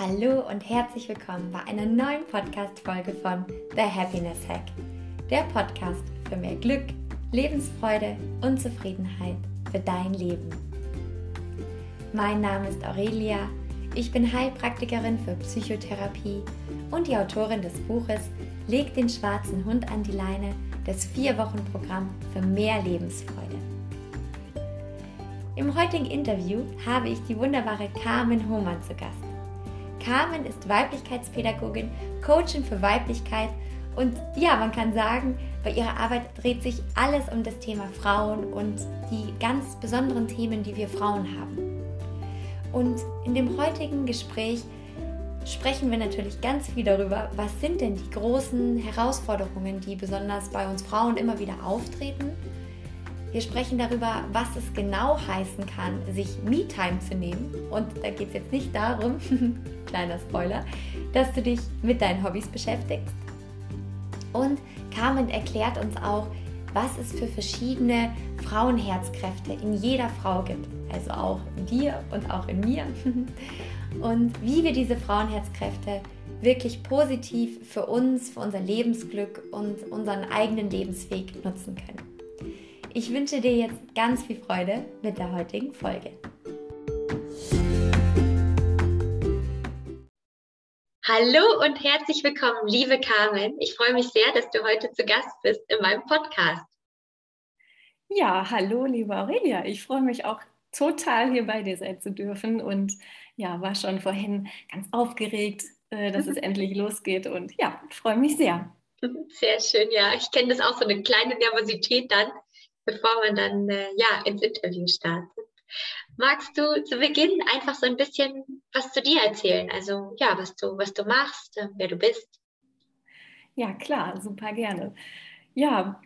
Hallo und herzlich willkommen bei einer neuen Podcast-Folge von The Happiness Hack. Der Podcast für mehr Glück, Lebensfreude und Zufriedenheit für dein Leben. Mein Name ist Aurelia, ich bin Heilpraktikerin für Psychotherapie und die Autorin des Buches Leg den schwarzen Hund an die Leine, das Vier-Wochen-Programm für mehr Lebensfreude. Im heutigen Interview habe ich die wunderbare Carmen Hohmann zu Gast. Carmen ist Weiblichkeitspädagogin, Coachin für Weiblichkeit und ja, man kann sagen, bei ihrer Arbeit dreht sich alles um das Thema Frauen und die ganz besonderen Themen, die wir Frauen haben. Und in dem heutigen Gespräch sprechen wir natürlich ganz viel darüber, was sind denn die großen Herausforderungen, die besonders bei uns Frauen immer wieder auftreten wir sprechen darüber, was es genau heißen kann, sich Me-Time zu nehmen. Und da geht es jetzt nicht darum, kleiner Spoiler, dass du dich mit deinen Hobbys beschäftigst. Und Carmen erklärt uns auch, was es für verschiedene Frauenherzkräfte in jeder Frau gibt. Also auch in dir und auch in mir. Und wie wir diese Frauenherzkräfte wirklich positiv für uns, für unser Lebensglück und unseren eigenen Lebensweg nutzen können. Ich wünsche dir jetzt ganz viel Freude mit der heutigen Folge. Hallo und herzlich willkommen, liebe Carmen. Ich freue mich sehr, dass du heute zu Gast bist in meinem Podcast. Ja, hallo, liebe Aurelia. Ich freue mich auch total hier bei dir sein zu dürfen und ja, war schon vorhin ganz aufgeregt, äh, dass es endlich losgeht und ja, freue mich sehr. Sehr schön, ja. Ich kenne das auch so eine kleine Nervosität dann, bevor man dann äh, ja, ins Interview startet. Magst du zu Beginn einfach so ein bisschen was zu dir erzählen? Also ja, was du, was du machst, äh, wer du bist? Ja, klar, super gerne. Ja,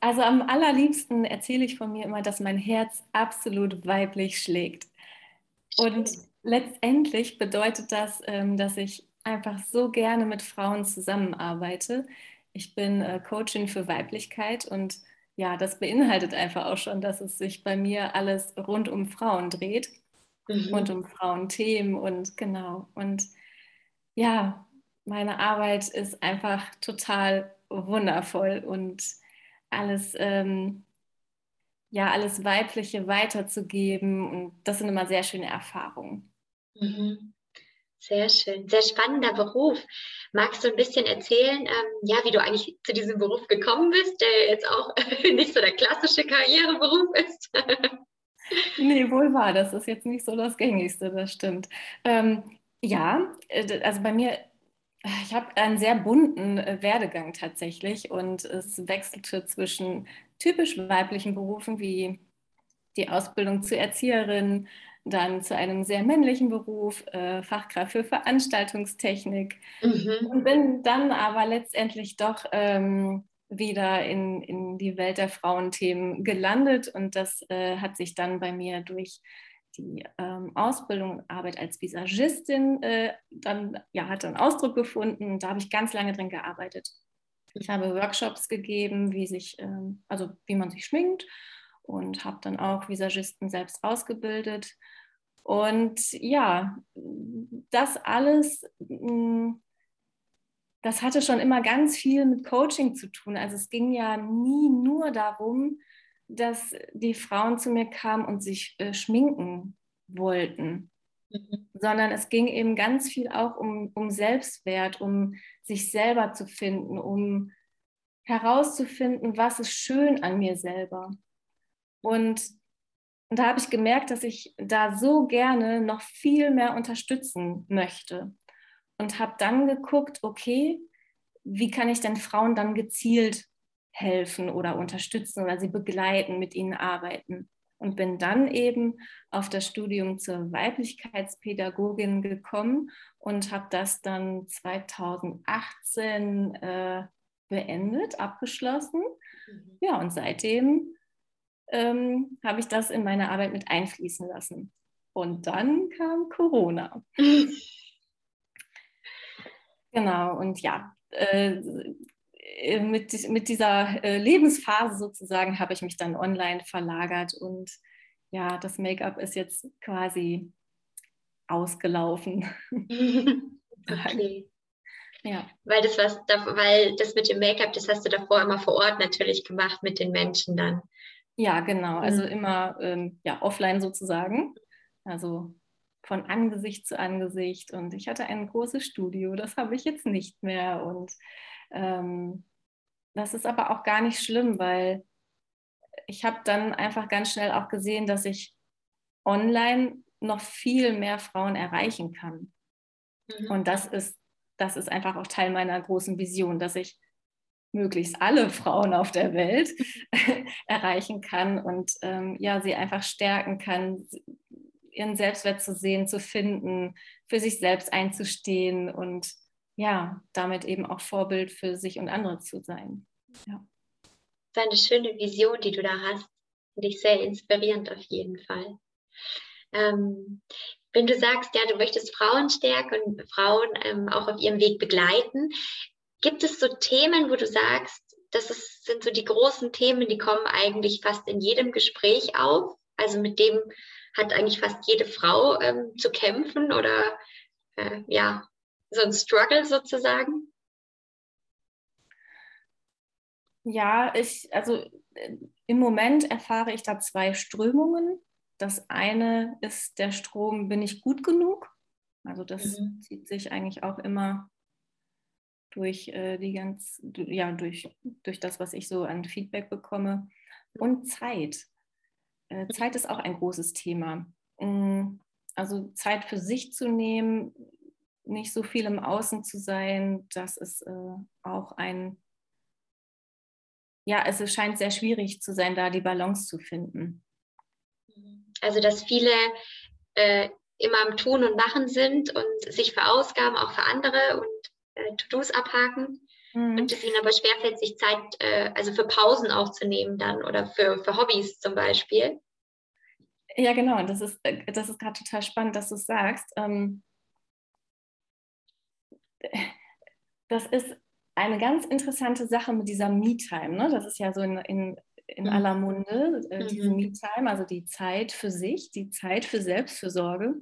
also am allerliebsten erzähle ich von mir immer, dass mein Herz absolut weiblich schlägt. Und letztendlich bedeutet das, ähm, dass ich einfach so gerne mit Frauen zusammenarbeite. Ich bin äh, Coachin für Weiblichkeit und ja, das beinhaltet einfach auch schon, dass es sich bei mir alles rund um Frauen dreht, mhm. rund um Frauenthemen und genau. Und ja, meine Arbeit ist einfach total wundervoll und alles, ähm, ja, alles Weibliche weiterzugeben. Und das sind immer sehr schöne Erfahrungen. Mhm. Sehr schön, sehr spannender Beruf. Magst du ein bisschen erzählen, ähm, ja, wie du eigentlich zu diesem Beruf gekommen bist, der jetzt auch nicht so der klassische Karriereberuf ist? nee, wohl wahr, das ist jetzt nicht so das Gängigste, das stimmt. Ähm, ja, äh, also bei mir, ich habe einen sehr bunten äh, Werdegang tatsächlich und es wechselte zwischen typisch weiblichen Berufen wie die Ausbildung zur Erzieherin, dann zu einem sehr männlichen Beruf, äh, Fachkraft für Veranstaltungstechnik mhm. und bin dann aber letztendlich doch ähm, wieder in, in die Welt der Frauenthemen gelandet und das äh, hat sich dann bei mir durch die ähm, Ausbildung und Arbeit als Visagistin äh, dann ja hat dann Ausdruck gefunden. Da habe ich ganz lange drin gearbeitet. Ich habe Workshops gegeben, wie sich ähm, also wie man sich schminkt und habe dann auch Visagisten selbst ausgebildet und ja, das alles, mm, das hatte schon immer ganz viel mit Coaching zu tun. Also es ging ja nie nur darum, dass die Frauen zu mir kamen und sich äh, schminken wollten, mhm. sondern es ging eben ganz viel auch um, um Selbstwert, um sich selber zu finden, um herauszufinden, was ist schön an mir selber. Und und da habe ich gemerkt, dass ich da so gerne noch viel mehr unterstützen möchte. Und habe dann geguckt, okay, wie kann ich denn Frauen dann gezielt helfen oder unterstützen oder sie begleiten, mit ihnen arbeiten. Und bin dann eben auf das Studium zur Weiblichkeitspädagogin gekommen und habe das dann 2018 äh, beendet, abgeschlossen. Mhm. Ja, und seitdem ähm, habe ich das in meine Arbeit mit einfließen lassen. Und dann kam Corona. genau, und ja, äh, mit, mit dieser äh, Lebensphase sozusagen habe ich mich dann online verlagert und ja, das Make-up ist jetzt quasi ausgelaufen. okay. Ja. Weil das was, weil das mit dem Make-up, das hast du davor immer vor Ort natürlich gemacht mit den Menschen dann. Ja, genau. Also mhm. immer ähm, ja, offline sozusagen. Also von Angesicht zu Angesicht. Und ich hatte ein großes Studio, das habe ich jetzt nicht mehr. Und ähm, das ist aber auch gar nicht schlimm, weil ich habe dann einfach ganz schnell auch gesehen, dass ich online noch viel mehr Frauen erreichen kann. Mhm. Und das ist, das ist einfach auch Teil meiner großen Vision, dass ich möglichst alle Frauen auf der Welt erreichen kann und ähm, ja, sie einfach stärken kann, ihren Selbstwert zu sehen, zu finden, für sich selbst einzustehen und ja, damit eben auch Vorbild für sich und andere zu sein. Ja. Das ist eine schöne Vision, die du da hast. Finde ich sehr inspirierend auf jeden Fall. Ähm, wenn du sagst, ja, du möchtest Frauen stärken und Frauen ähm, auch auf ihrem Weg begleiten, gibt es so Themen, wo du sagst, das ist, sind so die großen Themen, die kommen eigentlich fast in jedem Gespräch auf? Also mit dem hat eigentlich fast jede Frau ähm, zu kämpfen oder äh, ja, so ein Struggle sozusagen? Ja, ich, also äh, im Moment erfahre ich da zwei Strömungen. Das eine ist der Strom, bin ich gut genug? Also das mhm. zieht sich eigentlich auch immer durch äh, die ganz, ja, durch, durch das, was ich so an Feedback bekomme. Und Zeit. Äh, Zeit ist auch ein großes Thema. Mm, also Zeit für sich zu nehmen, nicht so viel im Außen zu sein, das ist äh, auch ein, ja, es scheint sehr schwierig zu sein, da die Balance zu finden. Also, dass viele äh, immer am Tun und Machen sind und sich verausgaben, auch für andere und äh, To-Dos abhaken. Mhm. Und es ihnen aber schwerfällt, sich Zeit, äh, also für Pausen auch zu nehmen dann oder für, für Hobbys zum Beispiel. Ja, genau. Das ist, äh, das ist gerade total spannend, dass du es sagst. Ähm, das ist eine ganz interessante Sache mit dieser Me-Time. Ne? Das ist ja so in, in, in mhm. aller Munde, äh, diese mhm. Me-Time, also die Zeit für sich, die Zeit für Selbstfürsorge.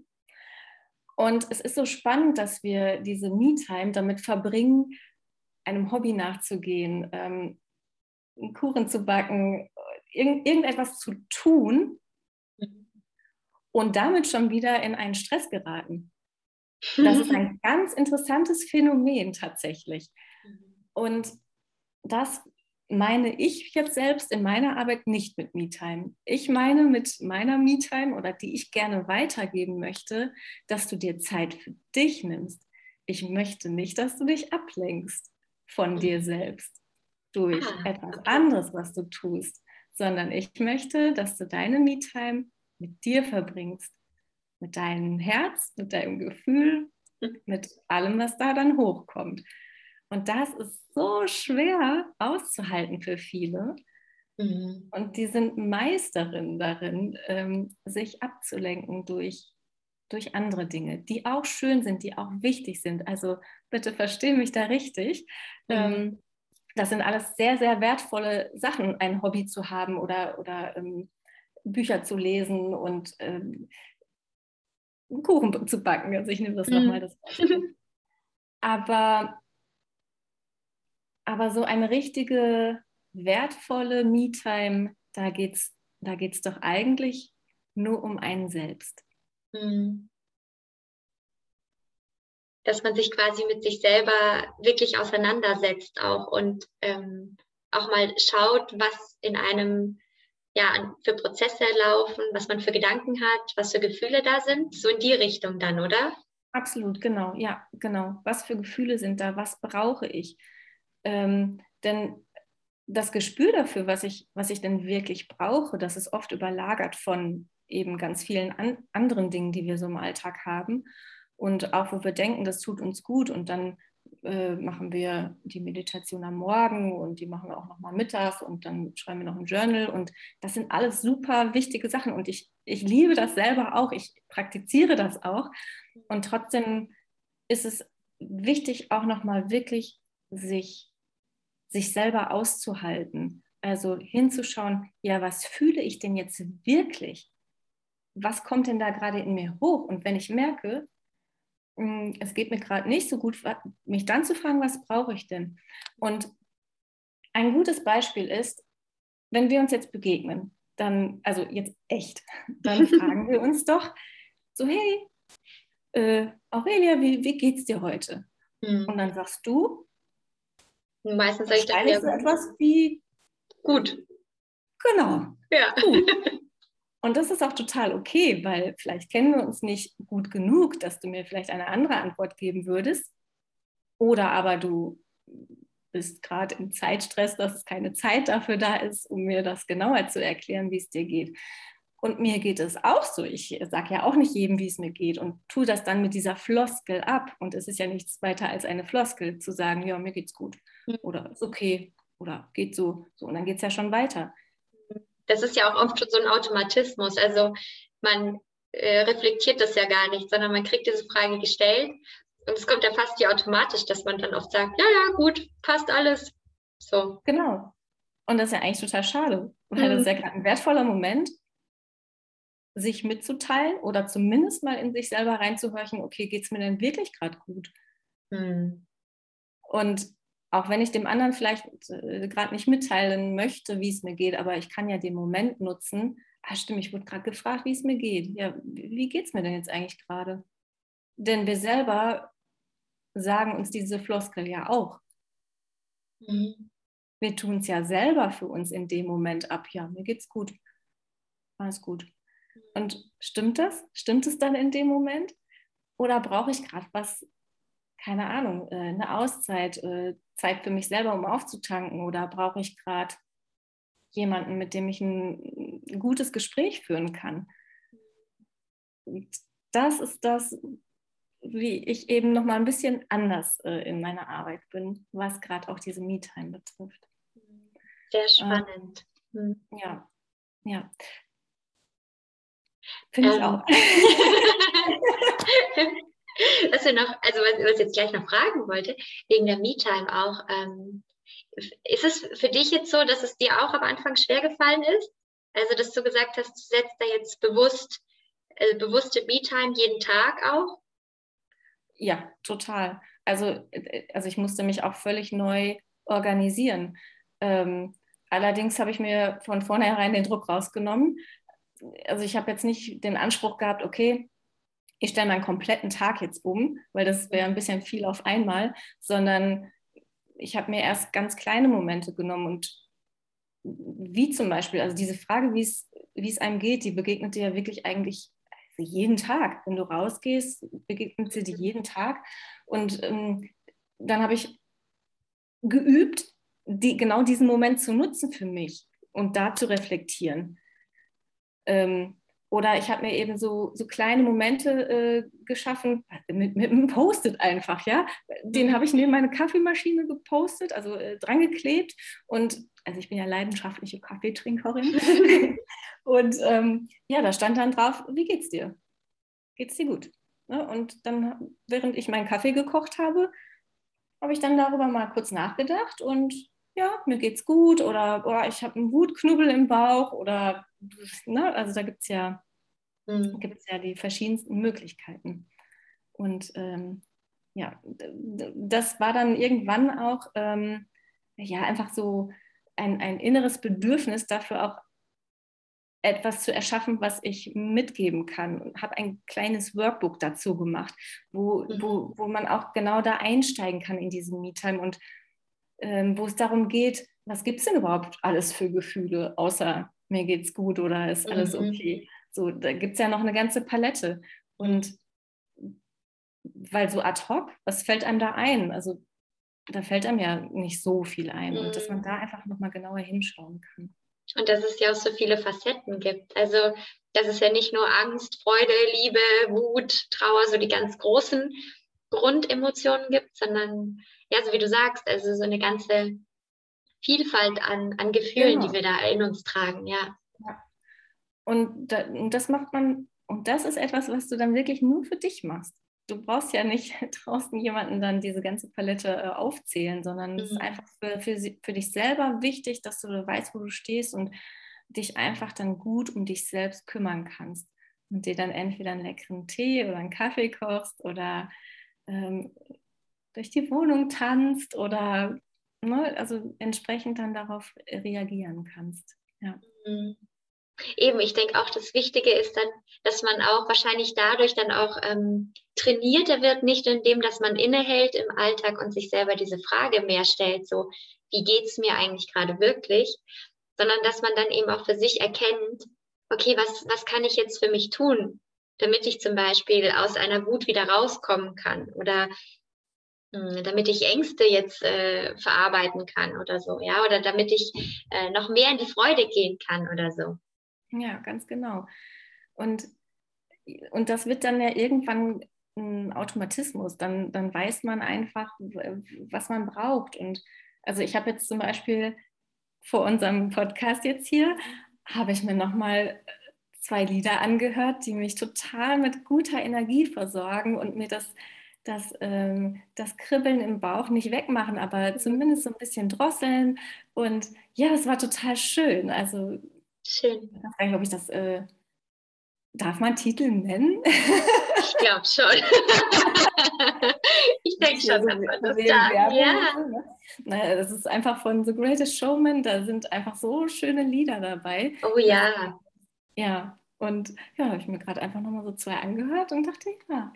Und es ist so spannend, dass wir diese Me-Time damit verbringen, einem Hobby nachzugehen, ähm, einen Kuchen zu backen, irgend, irgendetwas zu tun und damit schon wieder in einen Stress geraten. Das ist ein ganz interessantes Phänomen tatsächlich. Und das meine ich jetzt selbst in meiner Arbeit nicht mit MeTime. Ich meine mit meiner MeTime oder die ich gerne weitergeben möchte, dass du dir Zeit für dich nimmst. Ich möchte nicht, dass du dich ablenkst von dir selbst durch ah, etwas anderes, was du tust, sondern ich möchte, dass du deine MeTime mit dir verbringst, mit deinem Herz, mit deinem Gefühl, mit allem, was da dann hochkommt. Und das ist so schwer auszuhalten für viele. Mhm. Und die sind Meisterinnen darin, ähm, sich abzulenken durch, durch andere Dinge, die auch schön sind, die auch wichtig sind. Also bitte verstehe mich da richtig. Mhm. Ähm, das sind alles sehr, sehr wertvolle Sachen, ein Hobby zu haben oder, oder ähm, Bücher zu lesen und ähm, Kuchen zu backen. Also ich nehme das mhm. nochmal das Beispiel. Aber aber so eine richtige, wertvolle Me-Time, da geht es da geht's doch eigentlich nur um einen selbst. Hm. Dass man sich quasi mit sich selber wirklich auseinandersetzt auch und ähm, auch mal schaut, was in einem ja für Prozesse laufen, was man für Gedanken hat, was für Gefühle da sind. So in die Richtung dann, oder? Absolut, genau, ja, genau. Was für Gefühle sind da? Was brauche ich? Ähm, denn das Gespür dafür, was ich, was ich denn wirklich brauche, das ist oft überlagert von eben ganz vielen an, anderen Dingen, die wir so im Alltag haben. Und auch wo wir denken, das tut uns gut. Und dann äh, machen wir die Meditation am Morgen und die machen wir auch nochmal mittags und dann schreiben wir noch ein Journal. Und das sind alles super wichtige Sachen. Und ich, ich liebe das selber auch, ich praktiziere das auch. Und trotzdem ist es wichtig auch nochmal wirklich sich sich selber auszuhalten. Also hinzuschauen, ja, was fühle ich denn jetzt wirklich? was kommt denn da gerade in mir hoch? Und wenn ich merke, hm, es geht mir gerade nicht so gut, mich dann zu fragen, was brauche ich denn? Und ein gutes Beispiel ist, wenn wir uns jetzt begegnen, dann, also jetzt echt, dann fragen wir uns doch so, hey, äh, Aurelia, wie, wie geht's dir heute? Mhm. Und dann sagst du, meistens sage ich dann ja, etwas wie gut. Genau. Ja. Gut. Und das ist auch total okay, weil vielleicht kennen wir uns nicht gut genug, dass du mir vielleicht eine andere Antwort geben würdest. Oder aber du bist gerade im Zeitstress, dass es keine Zeit dafür da ist, um mir das genauer zu erklären, wie es dir geht. Und mir geht es auch so. Ich sage ja auch nicht jedem, wie es mir geht und tue das dann mit dieser Floskel ab. Und es ist ja nichts weiter als eine Floskel, zu sagen, ja, mir geht's gut. Oder ist okay oder geht so. so und dann geht es ja schon weiter. Das ist ja auch oft so ein Automatismus. Also man äh, reflektiert das ja gar nicht, sondern man kriegt diese Frage gestellt und es kommt ja fast wie automatisch, dass man dann oft sagt, ja, ja, gut, passt alles. So. Genau. Und das ist ja eigentlich total schade, weil mhm. das ist ja gerade ein wertvoller Moment, sich mitzuteilen oder zumindest mal in sich selber reinzuhorchen, okay, geht es mir denn wirklich gerade gut? Mhm. Und auch wenn ich dem anderen vielleicht äh, gerade nicht mitteilen möchte, wie es mir geht, aber ich kann ja den Moment nutzen. Ah, stimmt, ich wurde gerade gefragt, wie es mir geht. Ja, wie geht es mir denn jetzt eigentlich gerade? Denn wir selber sagen uns diese Floskel ja auch. Mhm. Wir tun es ja selber für uns in dem Moment ab. Ja, mir geht's gut. Alles gut. Und stimmt das? Stimmt es dann in dem Moment? Oder brauche ich gerade was, keine Ahnung, äh, eine Auszeit, äh, Zeit für mich selber, um aufzutanken? Oder brauche ich gerade jemanden, mit dem ich ein, ein gutes Gespräch führen kann? Und das ist das, wie ich eben noch mal ein bisschen anders äh, in meiner Arbeit bin, was gerade auch diese Me-Time betrifft. Sehr spannend. Ähm, ja, ja. Finde ähm. ich auch. was wir noch, also was, ich jetzt gleich noch fragen wollte, wegen der Me-Time auch, ähm, ist es für dich jetzt so, dass es dir auch am Anfang schwer gefallen ist? Also, dass du gesagt hast, du setzt da jetzt bewusst, äh, bewusste Me-Time jeden Tag auch? Ja, total. Also, äh, also ich musste mich auch völlig neu organisieren. Ähm, allerdings habe ich mir von vornherein den Druck rausgenommen. Also ich habe jetzt nicht den Anspruch gehabt, okay, ich stelle meinen kompletten Tag jetzt um, weil das wäre ein bisschen viel auf einmal, sondern ich habe mir erst ganz kleine Momente genommen und wie zum Beispiel, also diese Frage, wie es einem geht, die begegnet dir ja wirklich eigentlich jeden Tag. Wenn du rausgehst, begegnet sie dir jeden Tag. Und ähm, dann habe ich geübt, die, genau diesen Moment zu nutzen für mich und da zu reflektieren. Ähm, oder ich habe mir eben so, so kleine Momente äh, geschaffen, mit, mit einem Post-it einfach, ja. Den habe ich neben meine Kaffeemaschine gepostet, also äh, dran geklebt. Und also ich bin ja leidenschaftliche Kaffeetrinkerin. und ähm, ja, da stand dann drauf, wie geht's dir? Geht's dir gut? Ne? Und dann, während ich meinen Kaffee gekocht habe, habe ich dann darüber mal kurz nachgedacht und ja, mir geht's gut oder oh, ich habe einen Wutknubbel im Bauch oder ne, also da gibt es ja, mhm. ja die verschiedensten Möglichkeiten. Und ähm, ja, das war dann irgendwann auch ähm, ja einfach so ein, ein inneres Bedürfnis dafür auch etwas zu erschaffen, was ich mitgeben kann und habe ein kleines Workbook dazu gemacht, wo, mhm. wo, wo man auch genau da einsteigen kann in diesen Me-Time und ähm, wo es darum geht, was gibt es denn überhaupt alles für Gefühle, außer mir geht's gut oder ist alles mhm. okay. So, da gibt es ja noch eine ganze Palette. Und weil so ad hoc, was fällt einem da ein? Also da fällt einem ja nicht so viel ein. Und dass man mhm. da einfach nochmal genauer hinschauen kann. Und dass es ja auch so viele Facetten gibt. Also, dass es ja nicht nur Angst, Freude, Liebe, Wut, Trauer, so die ganz großen Grundemotionen gibt, sondern, ja, so wie du sagst, also so eine ganze Vielfalt an, an Gefühlen, genau. die wir da in uns tragen, ja. ja. Und, da, und das macht man, und das ist etwas, was du dann wirklich nur für dich machst. Du brauchst ja nicht draußen jemanden dann diese ganze Palette äh, aufzählen, sondern mhm. es ist mhm. einfach für, für, für dich selber wichtig, dass du weißt, wo du stehst und dich einfach dann gut um dich selbst kümmern kannst. und dir dann entweder einen leckeren Tee oder einen Kaffee kochst oder ähm, durch die Wohnung tanzt oder ne, also entsprechend dann darauf reagieren kannst. Ja. Mhm. Eben, ich denke auch, das Wichtige ist dann, dass man auch wahrscheinlich dadurch dann auch ähm, trainierter wird, nicht indem, dass man innehält im Alltag und sich selber diese Frage mehr stellt, so, wie geht es mir eigentlich gerade wirklich, sondern dass man dann eben auch für sich erkennt, okay, was, was kann ich jetzt für mich tun, damit ich zum Beispiel aus einer Wut wieder rauskommen kann oder damit ich Ängste jetzt äh, verarbeiten kann oder so, ja, oder damit ich äh, noch mehr in die Freude gehen kann oder so. Ja, ganz genau. Und, und das wird dann ja irgendwann ein Automatismus. Dann, dann weiß man einfach, was man braucht. Und also ich habe jetzt zum Beispiel vor unserem Podcast jetzt hier, habe ich mir nochmal zwei Lieder angehört, die mich total mit guter Energie versorgen und mir das, das, ähm, das Kribbeln im Bauch nicht wegmachen, aber zumindest so ein bisschen drosseln. Und ja, das war total schön. Also Schön. Ich weiß gar nicht, ob ich das. Äh, darf man Titel nennen? Ich glaube schon. ich denke schon, dass man das darf. Ja. Ne? Naja, das ist einfach von The Greatest Showman. Da sind einfach so schöne Lieder dabei. Oh ja. Ja, und ja, habe ich mir gerade einfach nochmal so zwei angehört und dachte, ja,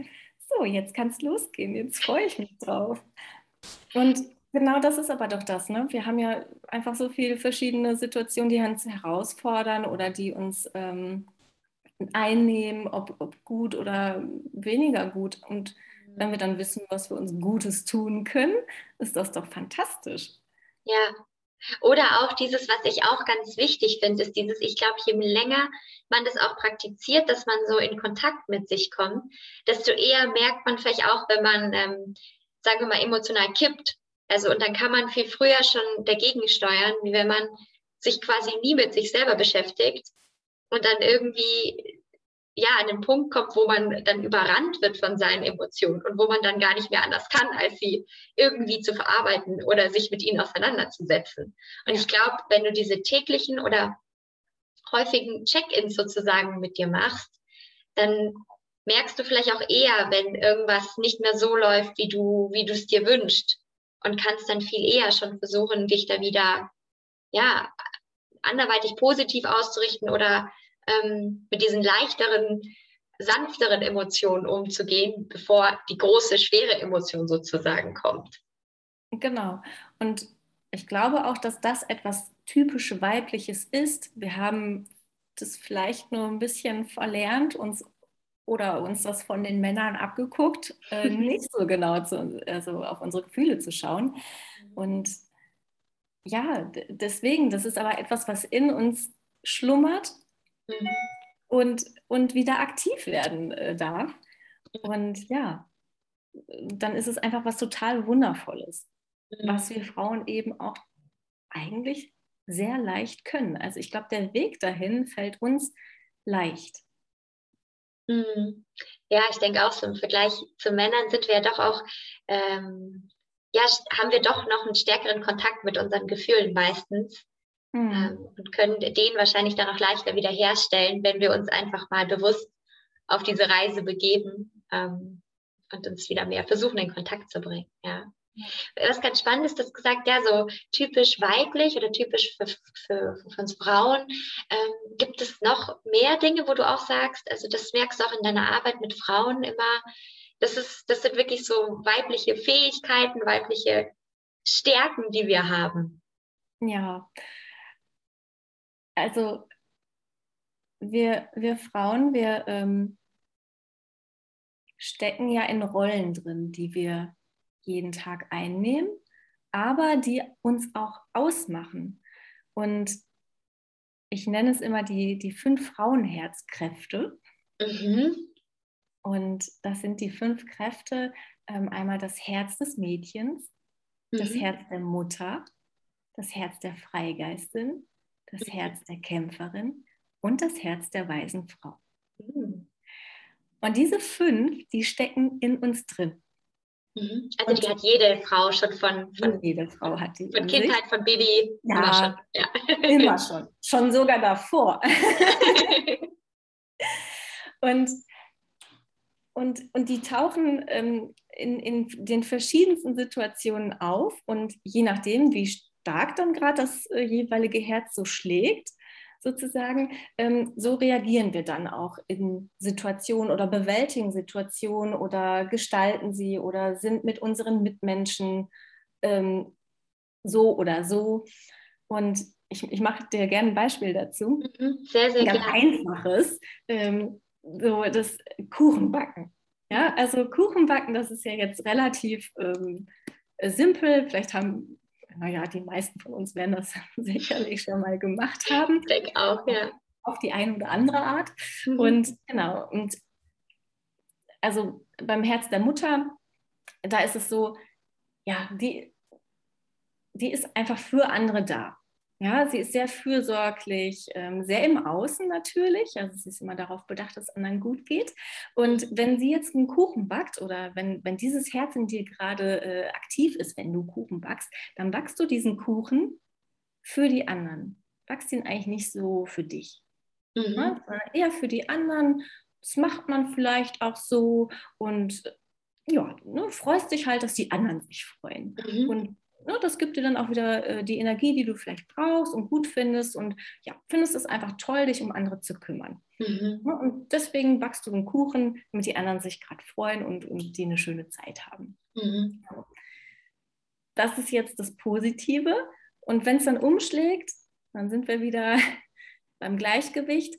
so, jetzt kann es losgehen. Jetzt freue ich mich drauf. Und Genau das ist aber doch das. Ne? Wir haben ja einfach so viele verschiedene Situationen, die uns herausfordern oder die uns ähm, einnehmen, ob, ob, gut oder weniger gut. Und wenn wir dann wissen, was wir uns Gutes tun können, ist das doch fantastisch. Ja. Oder auch dieses, was ich auch ganz wichtig finde, ist dieses, ich glaube, je länger man das auch praktiziert, dass man so in Kontakt mit sich kommt, desto eher merkt man vielleicht auch, wenn man, ähm, sagen wir mal, emotional kippt. Also und dann kann man viel früher schon dagegen steuern, wie wenn man sich quasi nie mit sich selber beschäftigt und dann irgendwie ja an den Punkt kommt, wo man dann überrannt wird von seinen Emotionen und wo man dann gar nicht mehr anders kann, als sie irgendwie zu verarbeiten oder sich mit ihnen auseinanderzusetzen. Und ich glaube, wenn du diese täglichen oder häufigen Check-ins sozusagen mit dir machst, dann merkst du vielleicht auch eher, wenn irgendwas nicht mehr so läuft, wie du, wie du es dir wünschst und kannst dann viel eher schon versuchen, dich da wieder, ja, anderweitig positiv auszurichten oder ähm, mit diesen leichteren, sanfteren Emotionen umzugehen, bevor die große, schwere Emotion sozusagen kommt. Genau. Und ich glaube auch, dass das etwas typisch weibliches ist. Wir haben das vielleicht nur ein bisschen verlernt, uns oder uns das von den Männern abgeguckt, äh, nicht so genau zu, also auf unsere Gefühle zu schauen. Und ja, deswegen, das ist aber etwas, was in uns schlummert mhm. und, und wieder aktiv werden äh, darf. Und ja, dann ist es einfach was total Wundervolles, mhm. was wir Frauen eben auch eigentlich sehr leicht können. Also ich glaube, der Weg dahin fällt uns leicht. Mhm. Ja, ich denke auch so im Vergleich zu Männern sind wir ja doch auch, ähm, ja, haben wir doch noch einen stärkeren Kontakt mit unseren Gefühlen meistens mhm. ähm, und können den wahrscheinlich dann auch leichter wiederherstellen, wenn wir uns einfach mal bewusst auf diese Reise begeben ähm, und uns wieder mehr versuchen, in Kontakt zu bringen. Ja. Was ganz spannend ist, das gesagt, ja, so typisch weiblich oder typisch für, für, für uns Frauen. Ähm, gibt es noch mehr Dinge, wo du auch sagst, also das merkst du auch in deiner Arbeit mit Frauen immer, das, ist, das sind wirklich so weibliche Fähigkeiten, weibliche Stärken, die wir haben. Ja, also wir, wir Frauen, wir ähm, stecken ja in Rollen drin, die wir jeden Tag einnehmen, aber die uns auch ausmachen. Und ich nenne es immer die, die fünf Frauenherzkräfte. Mhm. Und das sind die fünf Kräfte. Ähm, einmal das Herz des Mädchens, mhm. das Herz der Mutter, das Herz der Freigeistin, das. Herz der Kämpferin und das Herz der weisen Frau. Mhm. Und diese fünf, die stecken in uns drin. Mhm. Also die hat jede Frau schon von, von jede Frau hat die von Kindheit, von Baby ja, immer schon. Ja. Immer schon. Schon sogar davor. Und, und, und die tauchen ähm, in, in den verschiedensten Situationen auf und je nachdem, wie stark dann gerade das äh, jeweilige Herz so schlägt, sozusagen, ähm, so reagieren wir dann auch in Situationen oder bewältigen Situationen oder gestalten sie oder sind mit unseren Mitmenschen ähm, so oder so. Und ich, ich mache dir gerne ein Beispiel dazu. Mhm, sehr, sehr Ganz einfaches, ähm, so das Kuchenbacken. Ja, also Kuchenbacken, das ist ja jetzt relativ ähm, simpel. Vielleicht haben, naja, die meisten von uns werden das sicherlich schon mal gemacht haben. Ich denke auch, ja. Auf die eine oder andere Art. Mhm. Und genau, und also beim Herz der Mutter, da ist es so, ja, die, die ist einfach für andere da. Ja, sie ist sehr fürsorglich, ähm, sehr im Außen natürlich. Also sie ist immer darauf bedacht, dass es anderen gut geht. Und wenn sie jetzt einen Kuchen backt oder wenn, wenn dieses Herz in dir gerade äh, aktiv ist, wenn du Kuchen backst, dann backst du diesen Kuchen für die anderen. Backst ihn eigentlich nicht so für dich, mhm. ne? sondern eher für die anderen. Das macht man vielleicht auch so und ja, ne, freust dich halt, dass die anderen sich freuen. Mhm. Und ne, das gibt dir dann auch wieder äh, die Energie, die du vielleicht brauchst und gut findest und ja, findest es einfach toll, dich um andere zu kümmern. Mhm. Ne, und deswegen backst du einen Kuchen, damit die anderen sich gerade freuen und, und die eine schöne Zeit haben. Mhm. Das ist jetzt das Positive. Und wenn es dann umschlägt, dann sind wir wieder beim Gleichgewicht.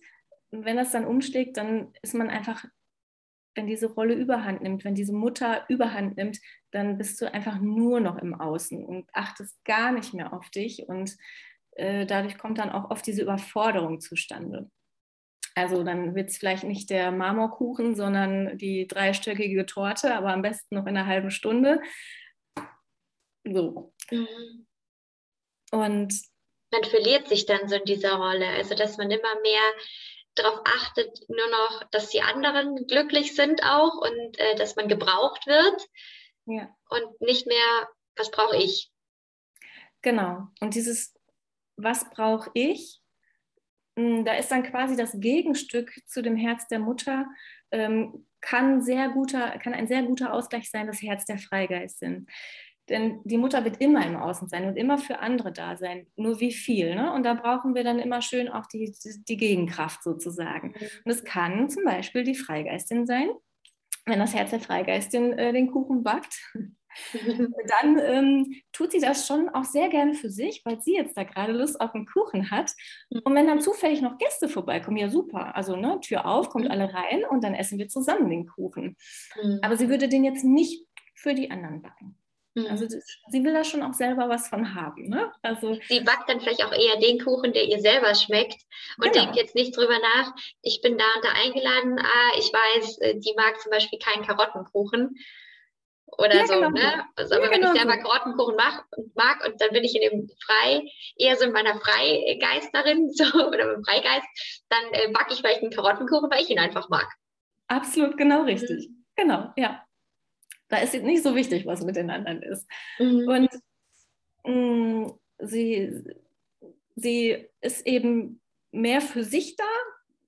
Und wenn das dann umschlägt, dann ist man einfach wenn diese Rolle überhand nimmt, wenn diese Mutter überhand nimmt, dann bist du einfach nur noch im Außen und achtest gar nicht mehr auf dich und äh, dadurch kommt dann auch oft diese Überforderung zustande. Also dann wird es vielleicht nicht der Marmorkuchen, sondern die dreistöckige Torte, aber am besten noch in einer halben Stunde. So. Mhm. Und man verliert sich dann so in dieser Rolle. Also dass man immer mehr darauf achtet, nur noch, dass die anderen glücklich sind auch und äh, dass man gebraucht wird ja. und nicht mehr, was brauche ich. Genau. Und dieses, was brauche ich, hm, da ist dann quasi das Gegenstück zu dem Herz der Mutter, ähm, kann, sehr guter, kann ein sehr guter Ausgleich sein, das Herz der Freigeistin. Denn die Mutter wird immer im Außen sein und immer für andere da sein. Nur wie viel? Ne? Und da brauchen wir dann immer schön auch die, die Gegenkraft sozusagen. Mhm. Und es kann zum Beispiel die Freigeistin sein, wenn das Herz der Freigeistin äh, den Kuchen backt. dann ähm, tut sie das schon auch sehr gerne für sich, weil sie jetzt da gerade Lust auf einen Kuchen hat. Mhm. Und wenn dann zufällig noch Gäste vorbeikommen, ja super. Also ne, Tür auf, kommt mhm. alle rein und dann essen wir zusammen den Kuchen. Aber sie würde den jetzt nicht für die anderen backen. Also mhm. sie will da schon auch selber was von haben. Ne? Also, sie backt dann vielleicht auch eher den Kuchen, der ihr selber schmeckt und genau. denkt jetzt nicht drüber nach, ich bin da und da eingeladen, ah, ich weiß, äh, die mag zum Beispiel keinen Karottenkuchen oder ja, so. Genau. Ne? Also, aber ja, wenn genau ich selber so. Karottenkuchen mach, mag und dann bin ich in dem Frei, eher so in meiner Freigeisterin so, oder im Freigeist, dann äh, backe ich vielleicht einen Karottenkuchen, weil ich ihn einfach mag. Absolut, genau richtig. Mhm. Genau, ja. Da ist nicht so wichtig, was mit den anderen ist. Mhm. Und mh, mm, sie, sie ist eben mehr für sich da.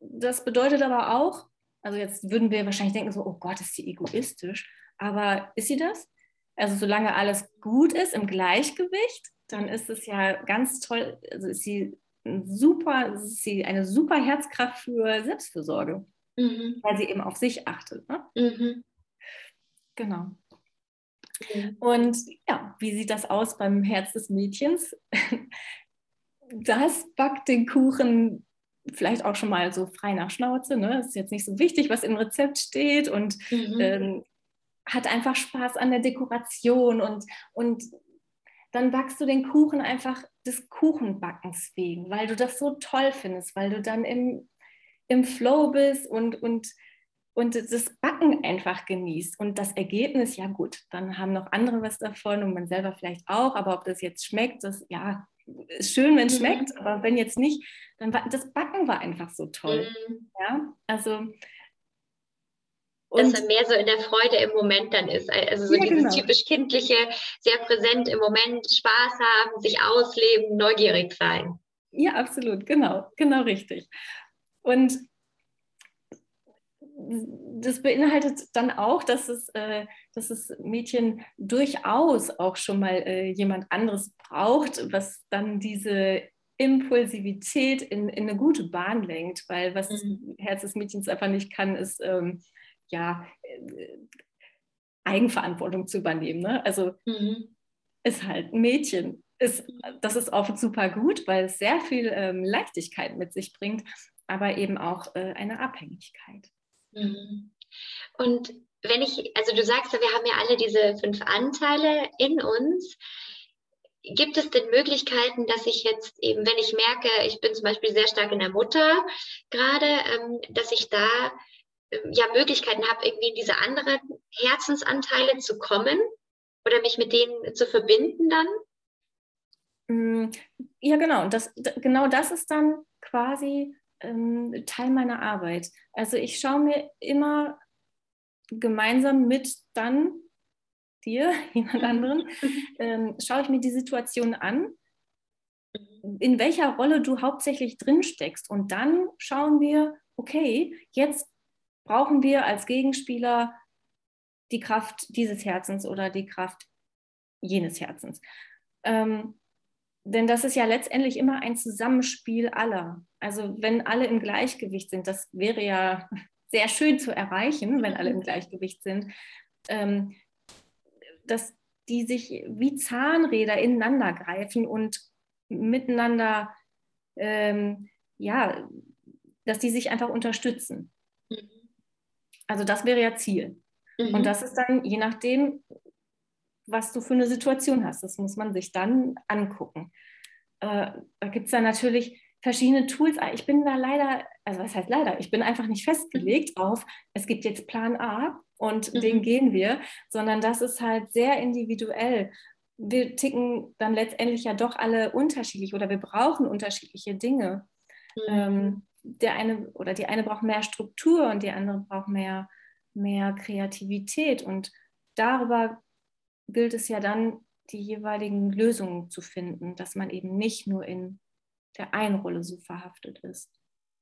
Das bedeutet aber auch, also jetzt würden wir wahrscheinlich denken, so, oh Gott, ist sie egoistisch. Aber ist sie das? Also solange alles gut ist, im Gleichgewicht, dann ist es ja ganz toll, also ist sie super, ist sie eine super Herzkraft für Selbstfürsorge, mhm. weil sie eben auf sich achtet. Ne? Mhm. Genau. Und ja, wie sieht das aus beim Herz des Mädchens? Das backt den Kuchen vielleicht auch schon mal so frei nach Schnauze. Ne? Ist jetzt nicht so wichtig, was im Rezept steht und mhm. ähm, hat einfach Spaß an der Dekoration und, und dann backst du den Kuchen einfach des Kuchenbackens wegen, weil du das so toll findest, weil du dann im, im Flow bist und, und und das Backen einfach genießt und das Ergebnis, ja gut, dann haben noch andere was davon und man selber vielleicht auch, aber ob das jetzt schmeckt, das ja, ist schön, wenn es mhm. schmeckt, aber wenn jetzt nicht, dann war das Backen war einfach so toll. Mhm. Ja, also dass man mehr so in der Freude im Moment dann ist. Also so ja, dieses genau. typisch kindliche, sehr präsent im Moment, Spaß haben, sich ausleben, neugierig sein. Ja, absolut, genau, genau richtig. Und das beinhaltet dann auch, dass es, äh, dass das Mädchen durchaus auch schon mal äh, jemand anderes braucht, was dann diese Impulsivität in, in eine gute Bahn lenkt, weil was mhm. das Herz des Mädchens einfach nicht kann, ist ähm, ja äh, Eigenverantwortung zu übernehmen. Ne? Also mhm. ist halt ein Mädchen. Ist, das ist oft super gut, weil es sehr viel ähm, Leichtigkeit mit sich bringt, aber eben auch äh, eine Abhängigkeit. Mhm. Und wenn ich, also du sagst ja, wir haben ja alle diese fünf Anteile in uns. Gibt es denn Möglichkeiten, dass ich jetzt eben, wenn ich merke, ich bin zum Beispiel sehr stark in der Mutter gerade, ähm, dass ich da ähm, ja Möglichkeiten habe, irgendwie in diese anderen Herzensanteile zu kommen oder mich mit denen zu verbinden dann? Mm, ja, genau. Und das, genau das ist dann quasi ähm, Teil meiner Arbeit. Also ich schaue mir immer gemeinsam mit dann dir, jemand anderen, ähm, schaue ich mir die Situation an, in welcher Rolle du hauptsächlich drin steckst. Und dann schauen wir, okay, jetzt brauchen wir als Gegenspieler die Kraft dieses Herzens oder die Kraft jenes Herzens. Ähm, denn das ist ja letztendlich immer ein Zusammenspiel aller. Also wenn alle im Gleichgewicht sind, das wäre ja sehr schön zu erreichen, wenn alle im Gleichgewicht sind, ähm, dass die sich wie Zahnräder ineinander greifen und miteinander, ähm, ja, dass die sich einfach unterstützen. Mhm. Also das wäre ja Ziel. Mhm. Und das ist dann je nachdem, was du für eine Situation hast. Das muss man sich dann angucken. Äh, da gibt es dann natürlich verschiedene Tools. Ich bin da leider, also was heißt leider, ich bin einfach nicht festgelegt mhm. auf, es gibt jetzt Plan A und mhm. den gehen wir, sondern das ist halt sehr individuell. Wir ticken dann letztendlich ja doch alle unterschiedlich oder wir brauchen unterschiedliche Dinge. Mhm. Ähm, der eine oder die eine braucht mehr Struktur und die andere braucht mehr, mehr Kreativität. Und darüber gilt es ja dann, die jeweiligen Lösungen zu finden, dass man eben nicht nur in der einen Rolle so verhaftet ist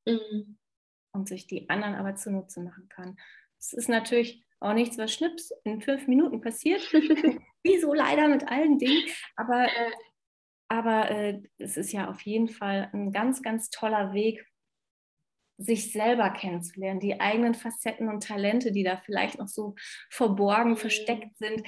mhm. und sich die anderen aber zunutze machen kann. Es ist natürlich auch nichts, was schnips in fünf Minuten passiert, wie so leider mit allen Dingen, aber, äh, aber äh, es ist ja auf jeden Fall ein ganz, ganz toller Weg, sich selber kennenzulernen, die eigenen Facetten und Talente, die da vielleicht noch so verborgen, mhm. versteckt sind,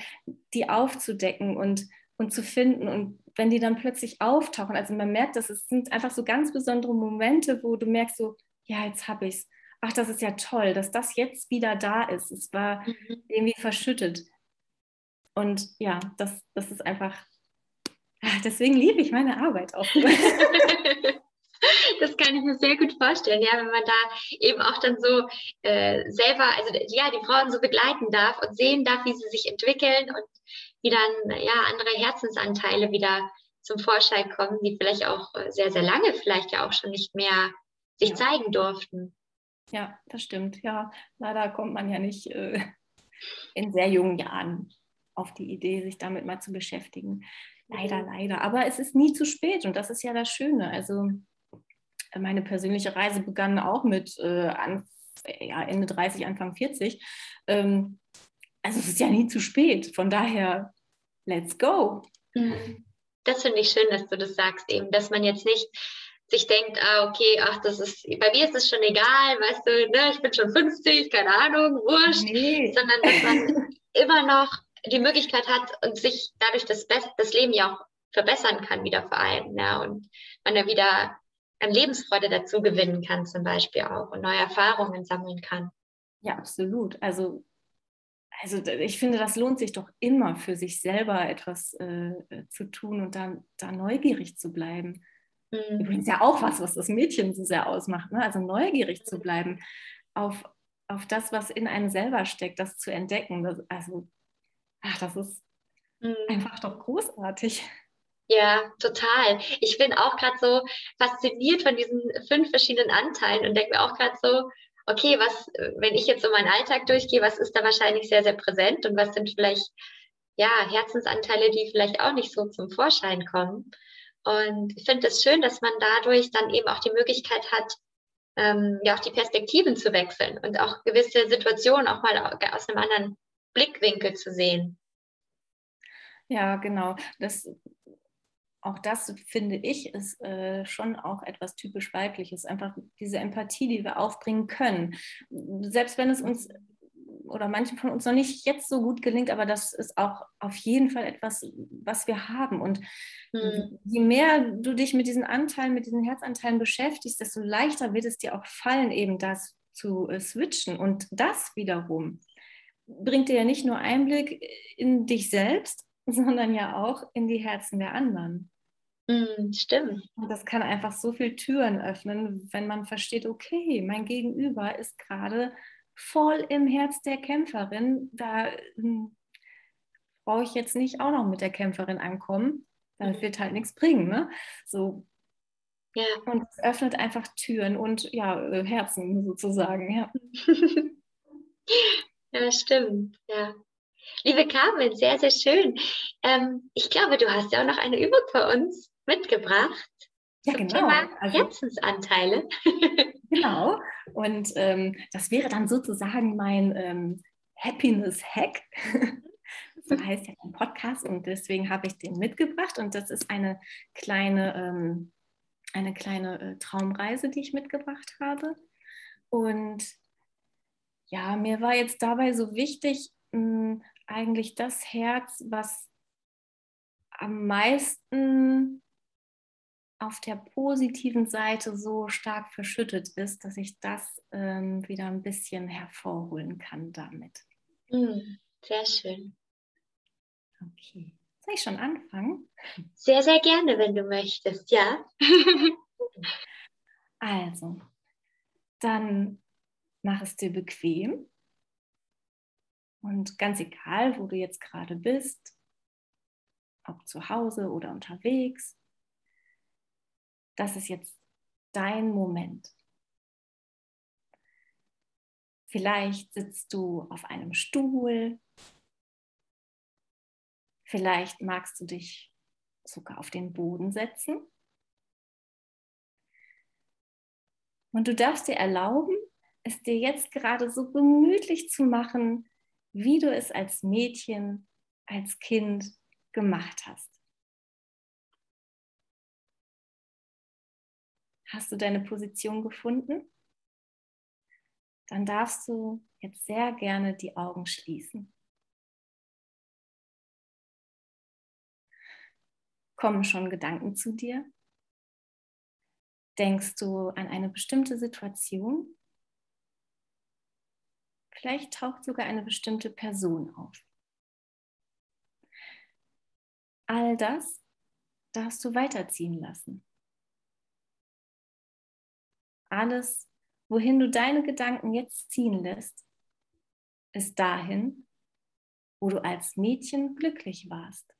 die aufzudecken und, und zu finden. Und wenn die dann plötzlich auftauchen, also man merkt, dass es sind einfach so ganz besondere Momente, wo du merkst so, ja, jetzt habe ich es. Ach, das ist ja toll, dass das jetzt wieder da ist. Es war mhm. irgendwie verschüttet. Und ja, das, das ist einfach, ah, deswegen liebe ich meine Arbeit auch. Das kann ich mir sehr gut vorstellen, ja, wenn man da eben auch dann so äh, selber, also ja, die Frauen so begleiten darf und sehen darf, wie sie sich entwickeln und wie dann ja andere Herzensanteile wieder zum Vorschein kommen, die vielleicht auch äh, sehr, sehr lange vielleicht ja auch schon nicht mehr sich ja. zeigen durften. Ja, das stimmt. Ja, leider kommt man ja nicht äh, in sehr jungen Jahren auf die Idee, sich damit mal zu beschäftigen. Leider, mhm. leider. Aber es ist nie zu spät und das ist ja das Schöne. Also meine persönliche Reise begann auch mit äh, an, ja, Ende 30, Anfang 40. Ähm, also es ist ja nie zu spät. Von daher, let's go. Mhm. Das finde ich schön, dass du das sagst, eben, dass man jetzt nicht sich denkt, ah, okay, ach, das ist, bei mir ist es schon egal, weißt du, ne, ich bin schon 50, keine Ahnung, wurscht, nee. sondern dass man immer noch die Möglichkeit hat und sich dadurch das, Best, das Leben ja auch verbessern kann wieder vor allem, ja, und man da wieder an Lebensfreude dazu gewinnen kann, zum Beispiel auch und neue Erfahrungen sammeln kann. Ja, absolut. Also, also ich finde, das lohnt sich doch immer für sich selber etwas äh, zu tun und da, da neugierig zu bleiben. Mhm. Übrigens ja auch was, was das Mädchen so sehr ausmacht. Ne? Also neugierig zu bleiben auf, auf das, was in einem selber steckt, das zu entdecken. Das, also, ach, das ist mhm. einfach doch großartig. Ja, total. Ich bin auch gerade so fasziniert von diesen fünf verschiedenen Anteilen und denke mir auch gerade so, okay, was, wenn ich jetzt so meinen Alltag durchgehe, was ist da wahrscheinlich sehr, sehr präsent und was sind vielleicht, ja, Herzensanteile, die vielleicht auch nicht so zum Vorschein kommen. Und ich finde es das schön, dass man dadurch dann eben auch die Möglichkeit hat, ähm, ja auch die Perspektiven zu wechseln und auch gewisse Situationen auch mal aus einem anderen Blickwinkel zu sehen. Ja, genau. Das, auch das finde ich ist äh, schon auch etwas typisch weibliches. Einfach diese Empathie, die wir aufbringen können. Selbst wenn es uns oder manchen von uns noch nicht jetzt so gut gelingt, aber das ist auch auf jeden Fall etwas, was wir haben. Und mhm. je mehr du dich mit diesen Anteilen, mit diesen Herzanteilen beschäftigst, desto leichter wird es dir auch fallen, eben das zu äh, switchen. Und das wiederum bringt dir ja nicht nur Einblick in dich selbst, sondern ja auch in die Herzen der anderen. Mm, stimmt. Und das kann einfach so viele Türen öffnen, wenn man versteht, okay, mein Gegenüber ist gerade voll im Herz der Kämpferin. Da hm, brauche ich jetzt nicht auch noch mit der Kämpferin ankommen. Das mhm. wird halt nichts bringen. Ne? So. Ja. Und es öffnet einfach Türen und ja, äh, Herzen sozusagen. Ja, ja stimmt. Ja. Liebe Carmen, sehr, sehr schön. Ähm, ich glaube, du hast ja auch noch eine Übung für uns mitgebracht. Ja, genau. Thema also, Herzensanteile. genau. Und ähm, das wäre dann sozusagen mein ähm, Happiness-Hack. so heißt ja ein Podcast und deswegen habe ich den mitgebracht. Und das ist eine kleine, ähm, eine kleine äh, Traumreise, die ich mitgebracht habe. Und ja, mir war jetzt dabei so wichtig, mh, eigentlich das Herz, was am meisten auf der positiven Seite so stark verschüttet ist, dass ich das ähm, wieder ein bisschen hervorholen kann damit. Mm, sehr schön. Okay. Soll ich schon anfangen? Sehr, sehr gerne, wenn du möchtest, ja. also, dann mach es dir bequem. Und ganz egal, wo du jetzt gerade bist, ob zu Hause oder unterwegs, das ist jetzt dein Moment. Vielleicht sitzt du auf einem Stuhl. Vielleicht magst du dich sogar auf den Boden setzen. Und du darfst dir erlauben, es dir jetzt gerade so gemütlich zu machen, wie du es als Mädchen, als Kind gemacht hast. Hast du deine Position gefunden? Dann darfst du jetzt sehr gerne die Augen schließen. Kommen schon Gedanken zu dir? Denkst du an eine bestimmte Situation? Vielleicht taucht sogar eine bestimmte Person auf. All das darfst du weiterziehen lassen alles, wohin du deine Gedanken jetzt ziehen lässt, ist dahin, wo du als Mädchen glücklich warst.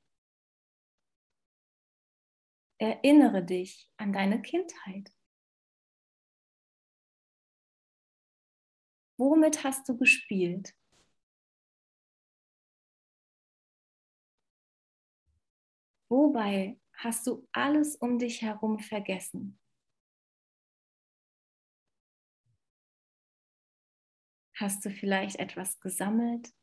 Erinnere dich an deine Kindheit. Womit hast du gespielt? Wobei hast du alles um dich herum vergessen? Hast du vielleicht etwas gesammelt?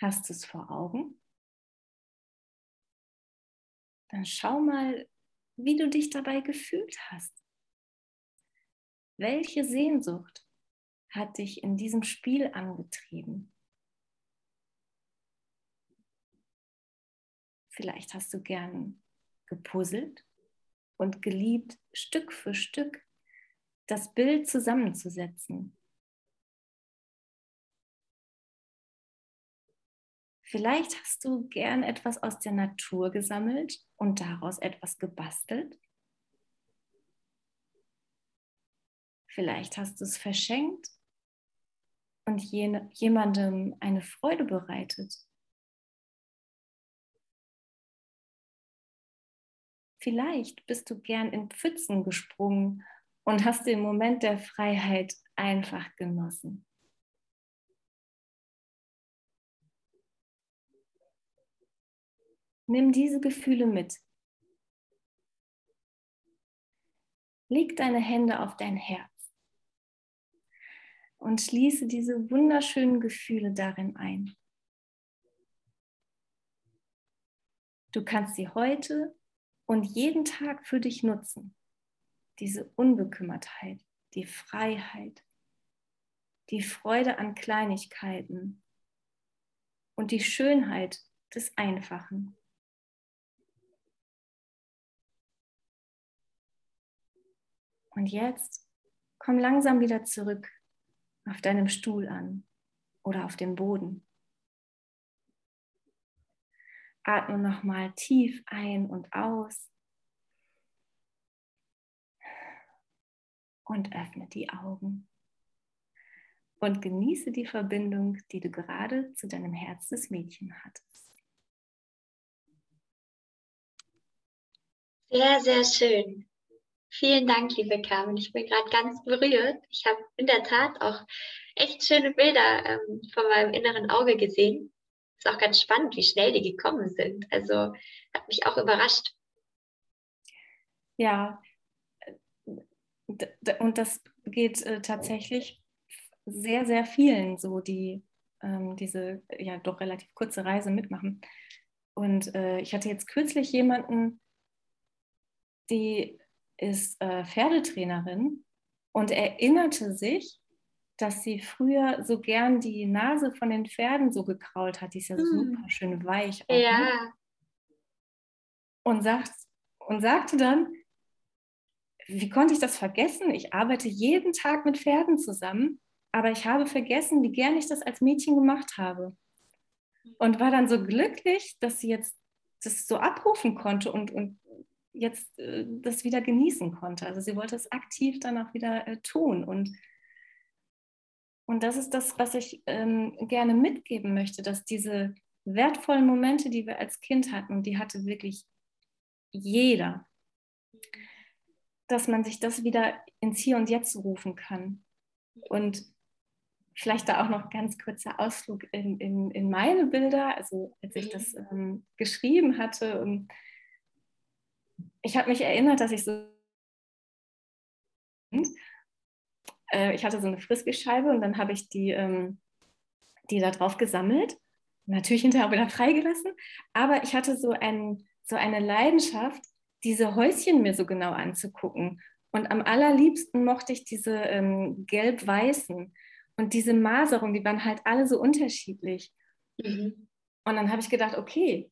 Hast du es vor Augen? Dann schau mal, wie du dich dabei gefühlt hast. Welche Sehnsucht hat dich in diesem Spiel angetrieben? Vielleicht hast du gern gepuzzelt und geliebt, Stück für Stück das Bild zusammenzusetzen. Vielleicht hast du gern etwas aus der Natur gesammelt und daraus etwas gebastelt. Vielleicht hast du es verschenkt und jemandem eine Freude bereitet. Vielleicht bist du gern in Pfützen gesprungen und hast den Moment der Freiheit einfach genossen. Nimm diese Gefühle mit leg deine Hände auf dein Herz und schließe diese wunderschönen Gefühle darin ein. Du kannst sie heute und jeden Tag für dich nutzen. Diese Unbekümmertheit, die Freiheit, die Freude an Kleinigkeiten und die Schönheit des Einfachen. Und jetzt komm langsam wieder zurück auf deinem Stuhl an oder auf dem Boden. Atme nochmal tief ein und aus. Und öffne die Augen. Und genieße die Verbindung, die du gerade zu deinem Herz des Mädchen hattest. Sehr, sehr schön. Vielen Dank, liebe Carmen. Ich bin gerade ganz berührt. Ich habe in der Tat auch echt schöne Bilder ähm, von meinem inneren Auge gesehen. Ist auch ganz spannend, wie schnell die gekommen sind. Also hat mich auch überrascht. Ja, und das geht äh, tatsächlich sehr, sehr vielen so, die ähm, diese ja doch relativ kurze Reise mitmachen. Und äh, ich hatte jetzt kürzlich jemanden, die ist äh, Pferdetrainerin und erinnerte sich, dass sie früher so gern die Nase von den Pferden so gekrault hat. Die ist ja hm. super schön weich. Auch, ja. Ne? Und, sagt, und sagte dann, wie konnte ich das vergessen? Ich arbeite jeden Tag mit Pferden zusammen, aber ich habe vergessen, wie gern ich das als Mädchen gemacht habe. Und war dann so glücklich, dass sie jetzt das so abrufen konnte und, und jetzt äh, das wieder genießen konnte. Also sie wollte es aktiv dann auch wieder äh, tun. Und, und das ist das, was ich ähm, gerne mitgeben möchte, dass diese wertvollen Momente, die wir als Kind hatten, und die hatte wirklich jeder, dass man sich das wieder ins Hier und Jetzt rufen kann. Und vielleicht da auch noch ganz kurzer Ausflug in, in, in meine Bilder. Also als ich das ähm, geschrieben hatte, und ich habe mich erinnert, dass ich so. Äh, ich hatte so eine Frisbeescheibe und dann habe ich die, ähm, die da drauf gesammelt. Natürlich hinterher auch wieder freigelassen. Aber ich hatte so, ein, so eine Leidenschaft, diese Häuschen mir so genau anzugucken. Und am allerliebsten mochte ich diese ähm, gelb-weißen. Und diese Maserung, die waren halt alle so unterschiedlich. Mhm. Und dann habe ich gedacht, okay,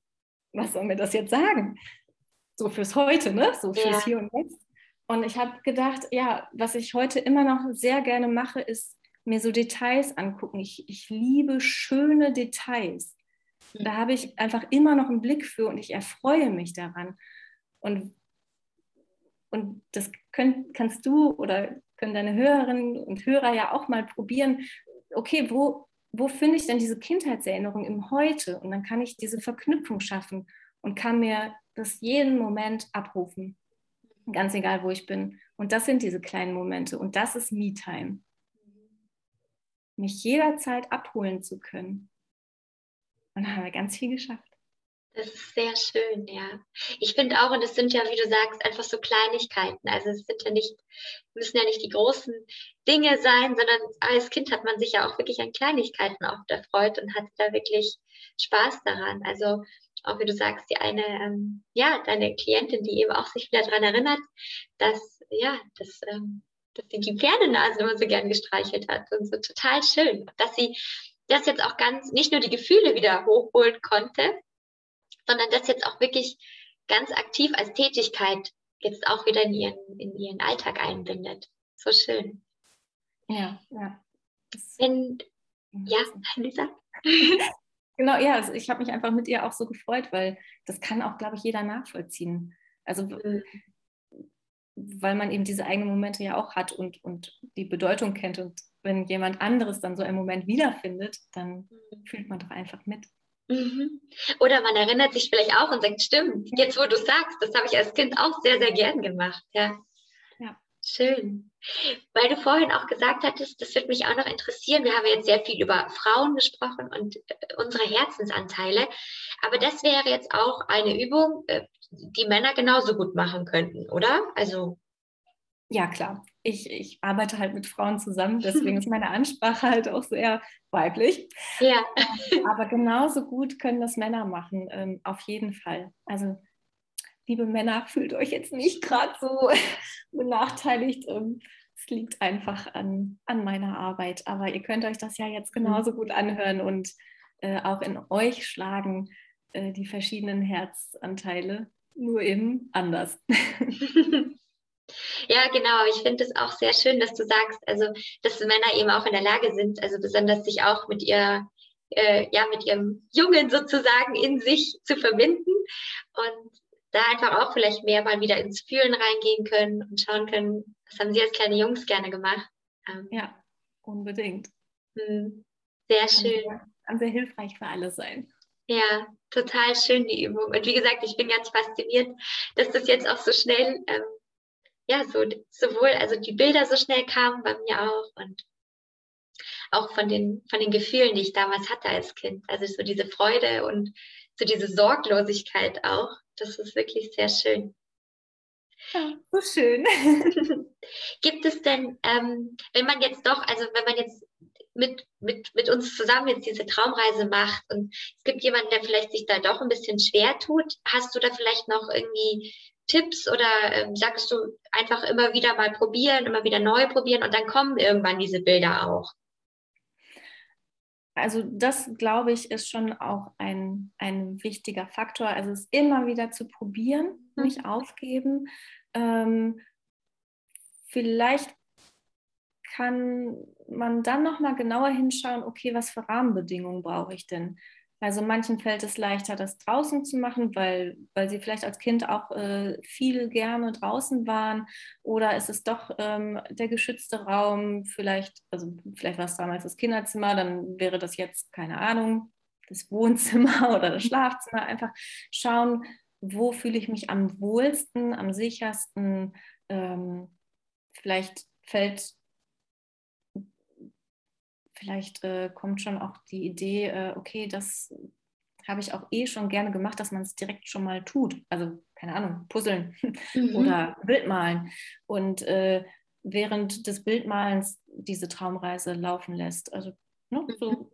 was soll mir das jetzt sagen? so fürs Heute, ne? so fürs ja. Hier und Jetzt. Und ich habe gedacht, ja, was ich heute immer noch sehr gerne mache, ist mir so Details angucken. Ich, ich liebe schöne Details. Da habe ich einfach immer noch einen Blick für und ich erfreue mich daran. Und, und das könnt, kannst du oder können deine Hörerinnen und Hörer ja auch mal probieren. Okay, wo, wo finde ich denn diese Kindheitserinnerung im Heute? Und dann kann ich diese Verknüpfung schaffen und kann mir das jeden Moment abrufen. Ganz egal, wo ich bin. Und das sind diese kleinen Momente. Und das ist Me-Time. Mich jederzeit abholen zu können. Und dann haben wir ganz viel geschafft. Das ist sehr schön, ja. Ich finde auch, und es sind ja, wie du sagst, einfach so Kleinigkeiten. Also es sind ja nicht, müssen ja nicht die großen Dinge sein, sondern als Kind hat man sich ja auch wirklich an Kleinigkeiten oft erfreut und hat da wirklich Spaß daran. Also auch wie du sagst, die eine, ähm, ja, deine Klientin, die eben auch sich wieder daran erinnert, dass, ja, dass, ähm, dass sie die Pferdenase immer so gern gestreichelt hat und so total schön, dass sie das jetzt auch ganz, nicht nur die Gefühle wieder hochholen konnte, sondern das jetzt auch wirklich ganz aktiv als Tätigkeit jetzt auch wieder in ihren, in ihren Alltag einbindet. So schön. Ja, ja. Wenn, ja, Lisa? Genau, ja, also ich habe mich einfach mit ihr auch so gefreut, weil das kann auch, glaube ich, jeder nachvollziehen. Also mhm. weil man eben diese eigenen Momente ja auch hat und, und die Bedeutung kennt. Und wenn jemand anderes dann so einen Moment wiederfindet, dann mhm. fühlt man doch einfach mit. Mhm. Oder man erinnert sich vielleicht auch und sagt, stimmt, jetzt wo du sagst, das habe ich als Kind auch sehr, sehr gern gemacht. Ja. Schön. Weil du vorhin auch gesagt hattest, das wird mich auch noch interessieren. Wir haben jetzt sehr viel über Frauen gesprochen und äh, unsere Herzensanteile. Aber das wäre jetzt auch eine Übung, äh, die Männer genauso gut machen könnten, oder? Also. ja, klar. Ich, ich arbeite halt mit Frauen zusammen, deswegen ist meine Ansprache halt auch sehr weiblich. Ja. Ähm, aber genauso gut können das Männer machen, ähm, auf jeden Fall. Also, liebe Männer, fühlt euch jetzt nicht gerade so benachteiligt. Ähm, es liegt einfach an, an meiner Arbeit. Aber ihr könnt euch das ja jetzt mhm. genauso gut anhören und äh, auch in euch schlagen, äh, die verschiedenen Herzanteile, nur eben anders. Ja, genau. Ich finde es auch sehr schön, dass du sagst, also dass Männer eben auch in der Lage sind, also besonders sich auch mit ihr, äh, ja, mit ihrem Jungen sozusagen in sich zu verbinden und da einfach auch vielleicht mehr mal wieder ins Fühlen reingehen können und schauen können, was haben sie als kleine Jungs gerne gemacht. Ähm, ja, unbedingt. Hm, sehr schön. Kann sehr, kann sehr hilfreich für alle sein. Ja, total schön die Übung. Und wie gesagt, ich bin ganz fasziniert, dass das jetzt auch so schnell ähm, ja, so sowohl, also die Bilder so schnell kamen bei mir auch und auch von den, von den Gefühlen, die ich damals hatte als Kind. Also so diese Freude und so diese Sorglosigkeit auch. Das ist wirklich sehr schön. Ja, so schön. Gibt es denn, ähm, wenn man jetzt doch, also wenn man jetzt mit, mit, mit uns zusammen jetzt diese Traumreise macht und es gibt jemanden, der vielleicht sich da doch ein bisschen schwer tut, hast du da vielleicht noch irgendwie Tipps oder ähm, sagst du einfach immer wieder mal probieren, immer wieder neu probieren und dann kommen irgendwann diese Bilder auch? Also das, glaube ich, ist schon auch ein, ein wichtiger Faktor. Also es immer wieder zu probieren, mhm. nicht aufgeben. Ähm, vielleicht kann man dann noch mal genauer hinschauen, okay, was für Rahmenbedingungen brauche ich denn? Also manchen fällt es leichter, das draußen zu machen, weil, weil sie vielleicht als Kind auch äh, viel gerne draußen waren. Oder ist es doch ähm, der geschützte Raum, vielleicht, also vielleicht war es damals das Kinderzimmer, dann wäre das jetzt, keine Ahnung, das Wohnzimmer oder das Schlafzimmer. Einfach schauen, wo fühle ich mich am wohlsten, am sichersten. Ähm, vielleicht fällt vielleicht äh, kommt schon auch die Idee, äh, okay, das habe ich auch eh schon gerne gemacht, dass man es direkt schon mal tut. Also, keine Ahnung, puzzeln mhm. oder Bildmalen. Und äh, während des Bildmalens diese Traumreise laufen lässt. Also, ne, so. Mhm.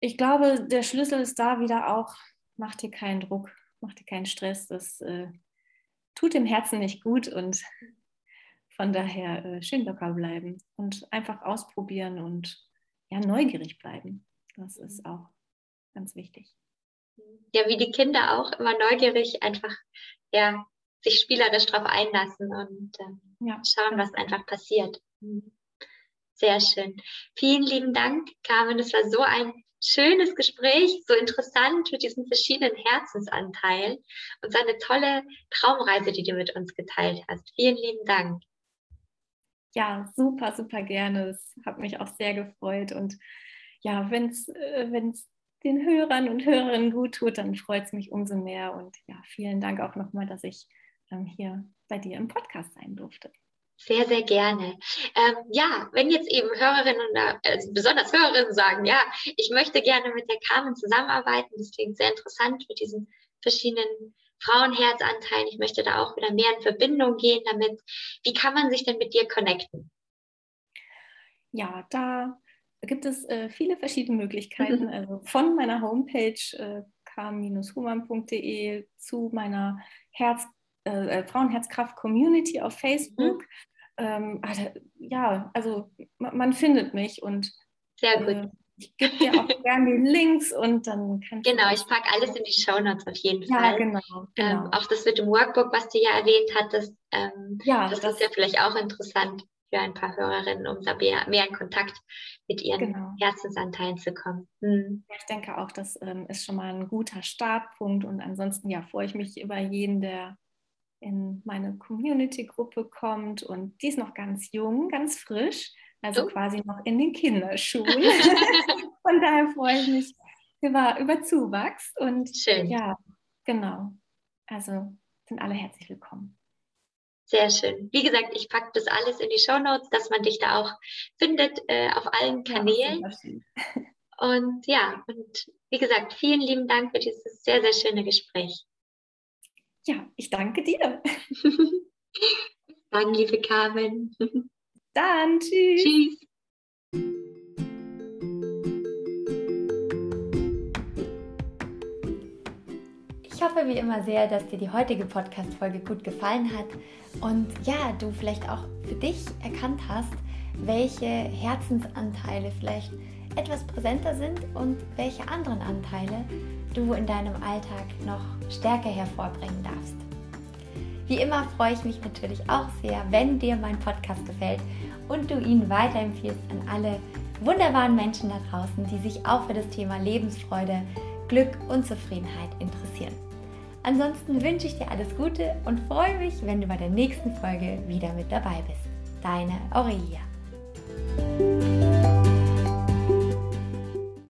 Ich glaube, der Schlüssel ist da wieder auch, mach dir keinen Druck, mach dir keinen Stress. Das äh, tut dem Herzen nicht gut und von daher äh, schön locker bleiben und einfach ausprobieren und ja, neugierig bleiben. Das ist auch ganz wichtig. Ja, wie die Kinder auch immer neugierig einfach ja, sich spielerisch darauf einlassen und äh, ja. schauen, was einfach passiert. Mhm. Sehr schön. Vielen lieben Dank, Carmen. Es war so ein schönes Gespräch, so interessant mit diesen verschiedenen Herzensanteilen und so eine tolle Traumreise, die du mit uns geteilt hast. Vielen lieben Dank. Ja, super, super gerne. Es hat mich auch sehr gefreut. Und ja, wenn es äh, den Hörern und Hörerinnen gut tut, dann freut es mich umso mehr. Und ja, vielen Dank auch nochmal, dass ich ähm, hier bei dir im Podcast sein durfte. Sehr, sehr gerne. Ähm, ja, wenn jetzt eben Hörerinnen und also besonders Hörerinnen sagen, ja, ich möchte gerne mit der Carmen zusammenarbeiten, das klingt sehr interessant mit diesen verschiedenen Frauenherzanteilen. Ich möchte da auch wieder mehr in Verbindung gehen damit. Wie kann man sich denn mit dir connecten? Ja, da gibt es äh, viele verschiedene Möglichkeiten. Mhm. Also von meiner Homepage äh, kam-human.de zu meiner Herz, äh, äh Frauenherzkraft-Community auf Facebook. Mhm. Ähm, also, ja, also man, man, findet mich und sehr gut. Ich gebe dir auch gerne die Links und dann kannst Genau, ich packe alles in die Show Notes auf jeden ja, Fall. Ja, genau. genau. Ähm, auch das mit dem Workbook, was du ja erwähnt hattest, ähm, ja, das, das, ist ja vielleicht auch interessant für ein paar Hörerinnen, um da mehr, mehr in Kontakt mit ihren genau. Herzensanteilen zu kommen. Hm. Ich denke auch, das ähm, ist schon mal ein guter Startpunkt und ansonsten ja, freue ich mich über jeden, der in meine Community-Gruppe kommt und die ist noch ganz jung, ganz frisch also quasi noch in den Kinderschuhen. Von daher freue ich mich über, über Zuwachs und Schön. ja, genau. Also sind alle herzlich willkommen. Sehr schön. Wie gesagt, ich packe das alles in die Show Notes, dass man dich da auch findet äh, auf allen Kanälen. Und ja, und wie gesagt, vielen lieben Dank für dieses sehr, sehr schöne Gespräch. Ja, ich danke dir. Dann, liebe Carmen. Dann, tschüss. Tschüss. Ich hoffe wie immer sehr, dass dir die heutige Podcast-Folge gut gefallen hat und ja, du vielleicht auch für dich erkannt hast, welche Herzensanteile vielleicht etwas präsenter sind und welche anderen Anteile du in deinem Alltag noch stärker hervorbringen darfst. Wie immer freue ich mich natürlich auch sehr, wenn dir mein Podcast gefällt und du ihn weiterempfiehlst an alle wunderbaren Menschen da draußen, die sich auch für das Thema Lebensfreude, Glück und Zufriedenheit interessieren. Ansonsten wünsche ich dir alles Gute und freue mich, wenn du bei der nächsten Folge wieder mit dabei bist. Deine Aurelia.